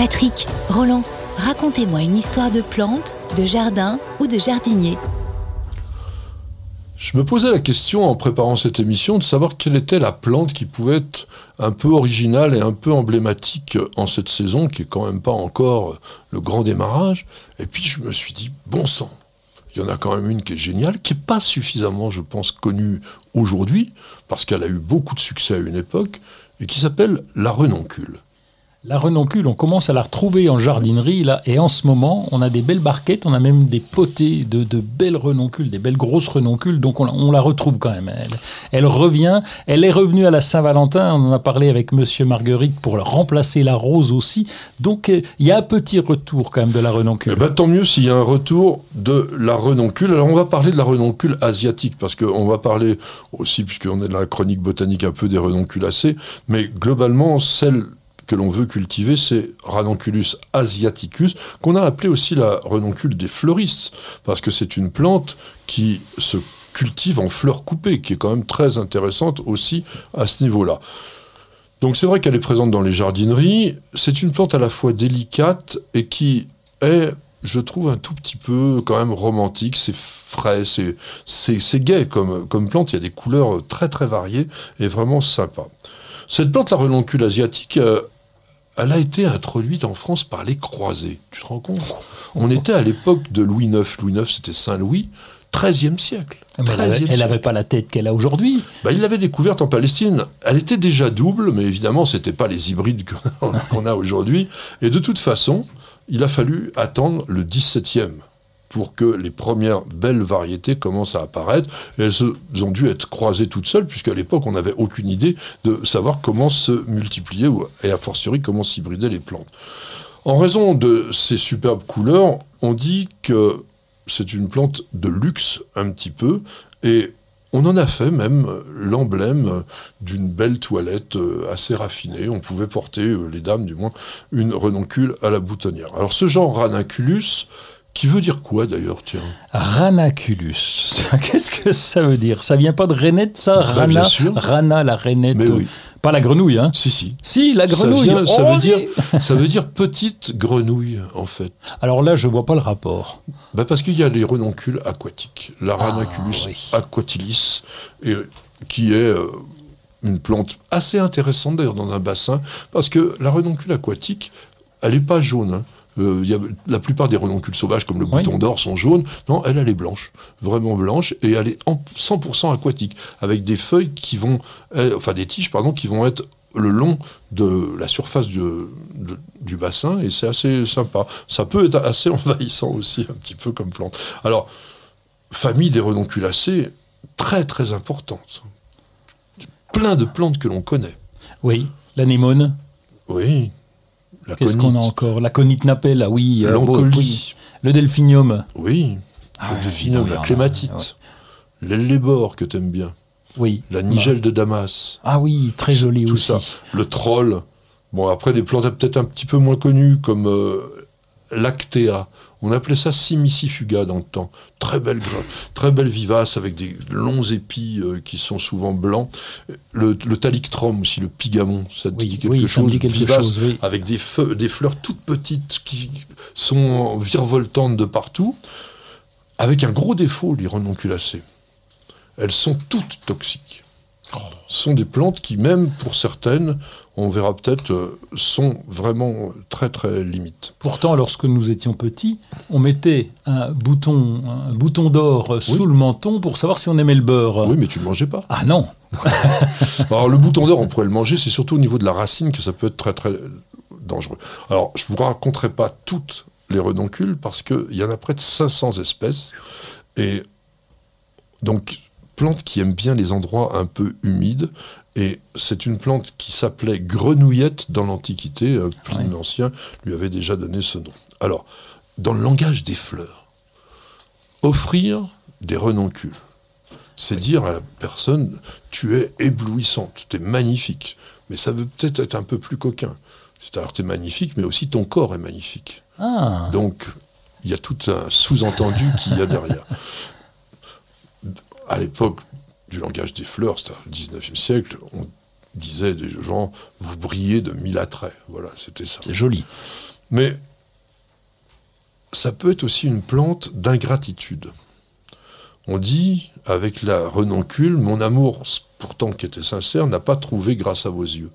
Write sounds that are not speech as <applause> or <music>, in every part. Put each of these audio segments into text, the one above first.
Patrick, Roland, racontez-moi une histoire de plante, de jardin ou de jardinier. Je me posais la question en préparant cette émission de savoir quelle était la plante qui pouvait être un peu originale et un peu emblématique en cette saison, qui est quand même pas encore le grand démarrage. Et puis je me suis dit, bon sang, il y en a quand même une qui est géniale, qui n'est pas suffisamment, je pense, connue aujourd'hui, parce qu'elle a eu beaucoup de succès à une époque, et qui s'appelle la renoncule. La renoncule, on commence à la retrouver en jardinerie là, et en ce moment, on a des belles barquettes, on a même des potées de, belles renoncules, des belles grosses renoncules, donc on, la retrouve quand même. Elle, revient, elle est revenue à la Saint-Valentin, on en a parlé avec Monsieur Marguerite pour remplacer la rose aussi, donc euh, il y a un petit retour quand même de la renoncule. Eh ben, tant mieux s'il y a un retour de la renoncule. Alors on va parler de la renoncule asiatique, parce qu'on va parler aussi, puisqu'on est dans la chronique botanique un peu des renonculacées, mais globalement celle que l'on veut cultiver, c'est Ranunculus asiaticus, qu'on a appelé aussi la renoncule des fleuristes, parce que c'est une plante qui se cultive en fleurs coupées, qui est quand même très intéressante aussi à ce niveau-là. Donc c'est vrai qu'elle est présente dans les jardineries, c'est une plante à la fois délicate et qui est, je trouve, un tout petit peu quand même romantique, c'est frais, c'est gai comme, comme plante, il y a des couleurs très très variées et vraiment sympa. Cette plante, la renoncule asiatique, euh, elle a été introduite en France par les croisés. Tu te rends compte? On était à l'époque de Louis IX. Louis IX, c'était Saint-Louis, XIIIe siècle. Ah, elle n'avait pas la tête qu'elle a aujourd'hui. Bah, il l'avait découverte en Palestine. Elle était déjà double, mais évidemment, ce n'était pas les hybrides <laughs> qu'on a aujourd'hui. Et de toute façon, il a fallu attendre le XVIIe pour que les premières belles variétés commencent à apparaître. Elles ont dû être croisées toutes seules, puisqu'à l'époque, on n'avait aucune idée de savoir comment se multiplier, et a fortiori comment s'hybrider les plantes. En raison de ces superbes couleurs, on dit que c'est une plante de luxe un petit peu, et on en a fait même l'emblème d'une belle toilette euh, assez raffinée. On pouvait porter, euh, les dames du moins, une renoncule à la boutonnière. Alors ce genre Ranunculus, qui veut dire quoi d'ailleurs, tiens Ranaculus. <laughs> Qu'est-ce que ça veut dire? Ça vient pas de rainette, ça? Bah, Rana, Rana, la rainette. Mais oui. Pas la grenouille, hein? Si, si. Si, la grenouille. Ça, veut, dire, ça veut dire petite grenouille, en fait. Alors là, je vois pas le rapport. Bah parce qu'il y a les renoncules aquatiques. La ah, Ranaculus aquatilis, et, qui est euh, une plante assez intéressante d'ailleurs dans un bassin, parce que la renoncule aquatique, elle n'est pas jaune. Hein. Euh, y a, la plupart des renoncules sauvages, comme le bouton d'or, sont jaunes. Non, elle, elle est blanche, vraiment blanche, et elle est en 100% aquatique, avec des feuilles qui vont, enfin des tiges, pardon, qui vont être le long de la surface du, du bassin, et c'est assez sympa. Ça peut être assez <laughs> envahissant aussi, un petit peu comme plante. Alors, famille des renonculacées, très très importante. Plein de plantes que l'on connaît. Oui, l'anémone. Oui, Qu'est-ce qu'on a encore La conite napelle, ah oui. Euh. Le delphinium. Oui. Ah le delphinium, la clématite. L'ellébore que t'aimes bien. Oui. La nigelle de Damas. Ah oui, très joli Tout aussi. Ça. Le troll. Bon, après, des plantes peut-être un petit peu moins connues, comme euh, lactea. On appelait ça simicifuga dans le temps. Très belle, très belle vivace avec des longs épis euh, qui sont souvent blancs. Le, le talictrum aussi, le pigamon, ça te dit quelque chose? vivace, avec des, des fleurs toutes petites qui sont virevoltantes de partout. Avec un gros défaut, les renonculacées. Elles sont toutes toxiques. Ce sont des plantes qui, même pour certaines, on verra peut-être, euh, sont vraiment très très limites. Pourtant, lorsque nous étions petits, on mettait un bouton, un bouton d'or sous le menton pour savoir si on aimait le beurre. Oui, mais tu ne le mangeais pas. Ah non <laughs> Alors le bouton d'or, on pourrait le manger, c'est surtout au niveau de la racine que ça peut être très très dangereux. Alors, je ne vous raconterai pas toutes les redoncules parce qu'il y en a près de 500 espèces. Et donc, plantes qui aiment bien les endroits un peu humides. Et c'est une plante qui s'appelait grenouillette dans l'Antiquité. Euh, Pline l'Ancien lui avait déjà donné ce nom. Alors, dans le langage des fleurs, offrir des renoncules, c'est dire à la personne, tu es éblouissante, tu es magnifique. Mais ça veut peut-être être un peu plus coquin. C'est-à-dire, tu es magnifique, mais aussi ton corps est magnifique. Ah. Donc, il y a tout un sous-entendu qu'il y a derrière <laughs> à l'époque du langage des fleurs, c'est-à-dire le 19e siècle, disaient des gens, vous brillez de mille attraits. Voilà, c'était ça. C'est joli. Mais ça peut être aussi une plante d'ingratitude. On dit, avec la renoncule, mon amour, pourtant qui était sincère, n'a pas trouvé grâce à vos yeux.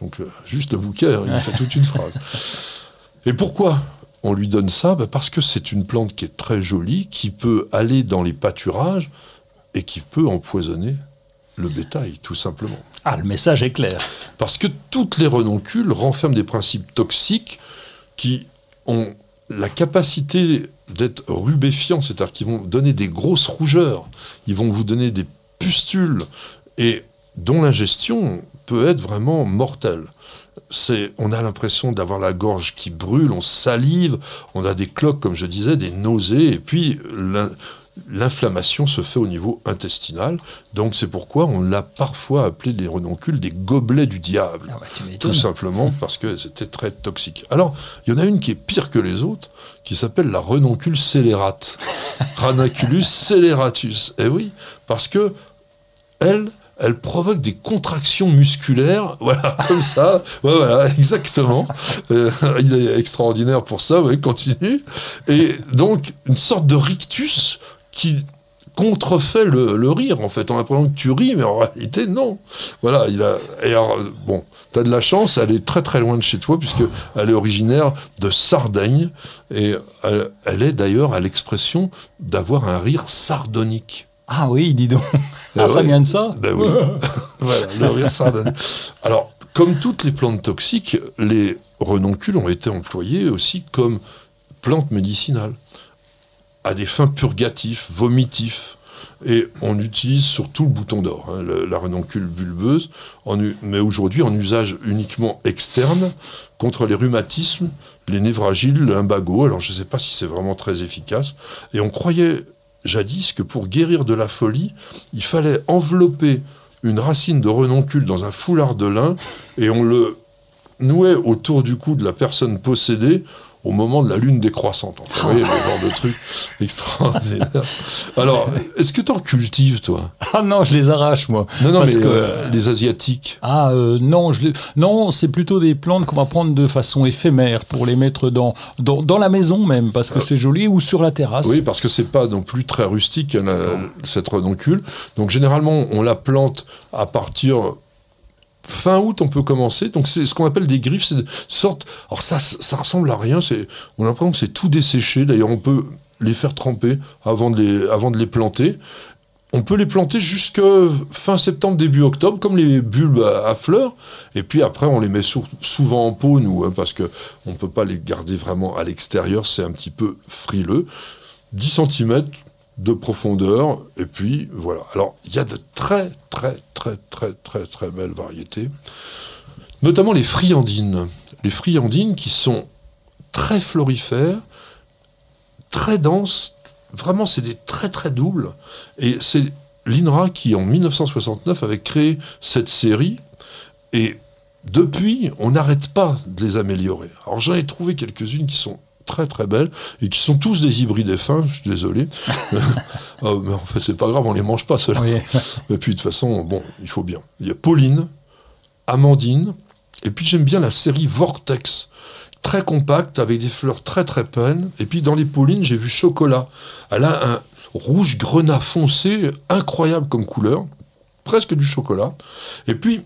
Donc, euh, juste le bouquet, hein, il fait toute une phrase. <laughs> Et pourquoi on lui donne ça? Ben, Parce que c'est une plante qui est très jolie, qui peut aller dans les pâturages et qui peut empoisonner le bétail, tout simplement. Ah, le message est clair. Parce que toutes les renoncules renferment des principes toxiques qui ont la capacité d'être rubéfiants, c'est-à-dire qu'ils vont donner des grosses rougeurs, ils vont vous donner des pustules, et dont l'ingestion peut être vraiment mortelle. C'est, on a l'impression d'avoir la gorge qui brûle, on salive, on a des cloques, comme je disais, des nausées, et puis l'inflammation se fait au niveau intestinal. Donc c'est pourquoi on l'a parfois appelé les renoncules des gobelets du diable. Ah bah, tout simplement parce que c'était très toxique. Alors, il y en a une qui est pire que les autres, qui s'appelle la renoncule scélérate. <laughs> Ranaculus scélératus. Eh oui, parce que elle, elle provoque des contractions musculaires, <laughs> voilà, comme ça, ouais, voilà, exactement. Euh, il est extraordinaire pour ça, oui, continue. Et donc, une sorte de rictus qui contrefait le, rire, en fait. On a l'impression que tu ris, mais en réalité, non. Voilà, il a... Et alors, bon, t'as de la chance, elle est très très loin de chez toi, puisqu'elle est originaire de Sardaigne, et elle, est d'ailleurs à l'expression d'avoir un rire sardonique. Ah oui, dis donc. Ah, ça vient de ça Ben oui. <laughs> voilà, le rire sardonique. Alors, comme toutes les plantes toxiques, les renoncules ont été employées aussi comme plantes médicinales à des fins purgatives, vomitifs. Et on utilise surtout le bouton d'or, hein, la renoncule bulbeuse, mais aujourd'hui en usage uniquement externe contre les rhumatismes, les névragiles, le lumbago. Alors je ne sais pas si c'est vraiment très efficace. Et on croyait jadis que pour guérir de la folie, il fallait envelopper une racine de renoncule dans un foulard de lin et on le nouait autour du cou de la personne possédée au moment de la lune décroissante. vous voyez, le genre de truc <laughs> extraordinaire. Alors, est-ce que tu en cultives, toi? Ah non, je les arrache, moi. Non, non, mais que... Euh, les Asiatiques Ah euh, non, je non c'est plutôt des plantes qu'on va prendre de façon éphémère pour les mettre dans, dans, dans la maison même, parce que euh, c'est joli, ou sur la terrasse. Oui, parce que c'est pas non plus très rustique, cette renoncule. Donc, généralement, on la plante à partir fin août, on peut commencer. Donc, c'est ce qu'on appelle des griffes. C'est sorte. Alors, ça, ça ressemble à rien. C'est, on a l'impression que c'est tout desséché. D'ailleurs, on peut les faire tremper avant de les, avant de les planter. On peut les planter jusque fin septembre, début octobre, comme les bulbes à, fleurs. Et puis après, on les met souvent en pot, nous, hein, parce qu'on ne peut pas les garder vraiment à l'extérieur. C'est un petit peu frileux. 10 cm, de profondeur, et puis voilà. Alors, il y a de très, très, très, très, très, très belles variétés, notamment les friandines. Les friandines qui sont très florifères, très denses, vraiment, c'est des très, très doubles, et c'est l'INRA qui, en 1969, avait créé cette série, et depuis, on n'arrête pas de les améliorer. Alors, j'en ai trouvé quelques-unes qui sont très très belles et qui sont tous des hybrides F1, je suis désolé. Ah, <laughs> <laughs> mais en fait, c'est pas grave, on les mange pas ceux-là. et puis de toute façon, bon, il faut bien. Il y a Pauline, Amandine, et puis j'aime bien la série Vortex, très compacte, avec des fleurs très très pleines. Et puis dans les Paulines, j'ai vu Chocolat. Elle a un rouge grenat foncé, incroyable comme couleur, presque du chocolat. Et puis,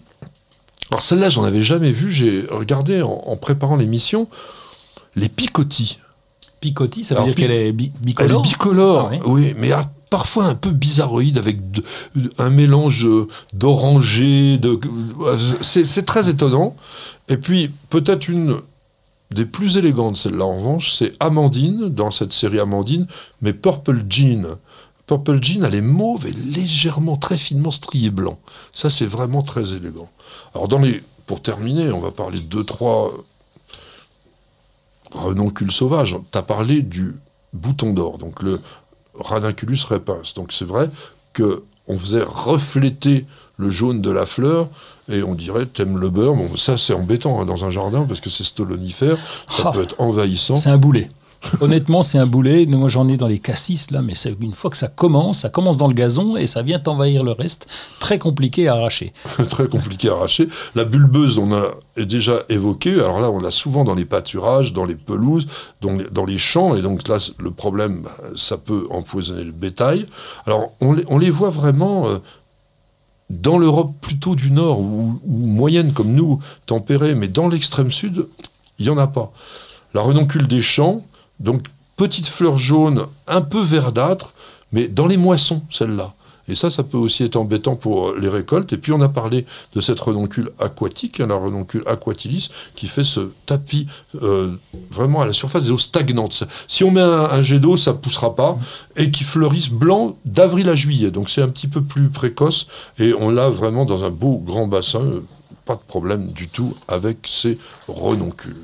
alors celle-là, j'en avais jamais vu, j'ai regardé en préparant l'émission les picotis. Picotis, ça veut dire qu'elle est bicolore Elle est bicolore, ah oui. mais parfois un peu bizarroïde, avec un mélange d'oranger. De, c'est très étonnant. Et puis, peut-être une des plus élégantes, celle-là en revanche, c'est Amandine, dans cette série Amandine, mais Purple Jean. Purple Jean, elle est mauve et légèrement, très finement striée blanc. Ça, c'est vraiment très élégant. Alors, dans les, pour terminer, on va parler de deux, trois Renoncule sauvage. Tu as parlé du bouton d'or, donc le Ranunculus repens. Donc c'est vrai que on faisait refléter le jaune de la fleur et on dirait t'aimes le beurre. Bon, ça c'est embêtant hein, dans un jardin parce que c'est stolonifère, ça ah. peut être envahissant. C'est un boulet. Honnêtement, c'est un boulet. Moi, j'en ai dans les cassis, là, mais c'est une fois que ça commence, ça commence dans le gazon et ça vient envahir le reste. Très compliqué à arracher. <laughs> Très compliqué à arracher. La bulbeuse, on a déjà évoqué. Alors là, on l'a souvent dans les pâturages, dans les pelouses, dans les, champs. Et donc là, le problème, ça peut empoisonner le bétail. Alors, on les, on les voit vraiment. euh, dans l'Europe plutôt du Nord, ou, ou moyenne comme nous, tempérée, mais dans l'extrême sud, il n'y en a pas. La renoncule des champs, donc petite fleur jaune, un peu verdâtre, mais dans les moissons, celle-là. Et ça, ça peut aussi être embêtant pour les récoltes. Et puis on a parlé de cette renoncule aquatique, hein, la renoncule aquatilis, qui fait ce tapis euh, vraiment à la surface des eaux stagnantes. Si on met un, jet d'eau, ça poussera pas, et qui fleurissent blanc d'avril à juillet. Donc c'est un petit peu plus précoce, et on l'a vraiment dans un beau grand bassin. Pas de problème du tout avec ces renoncules.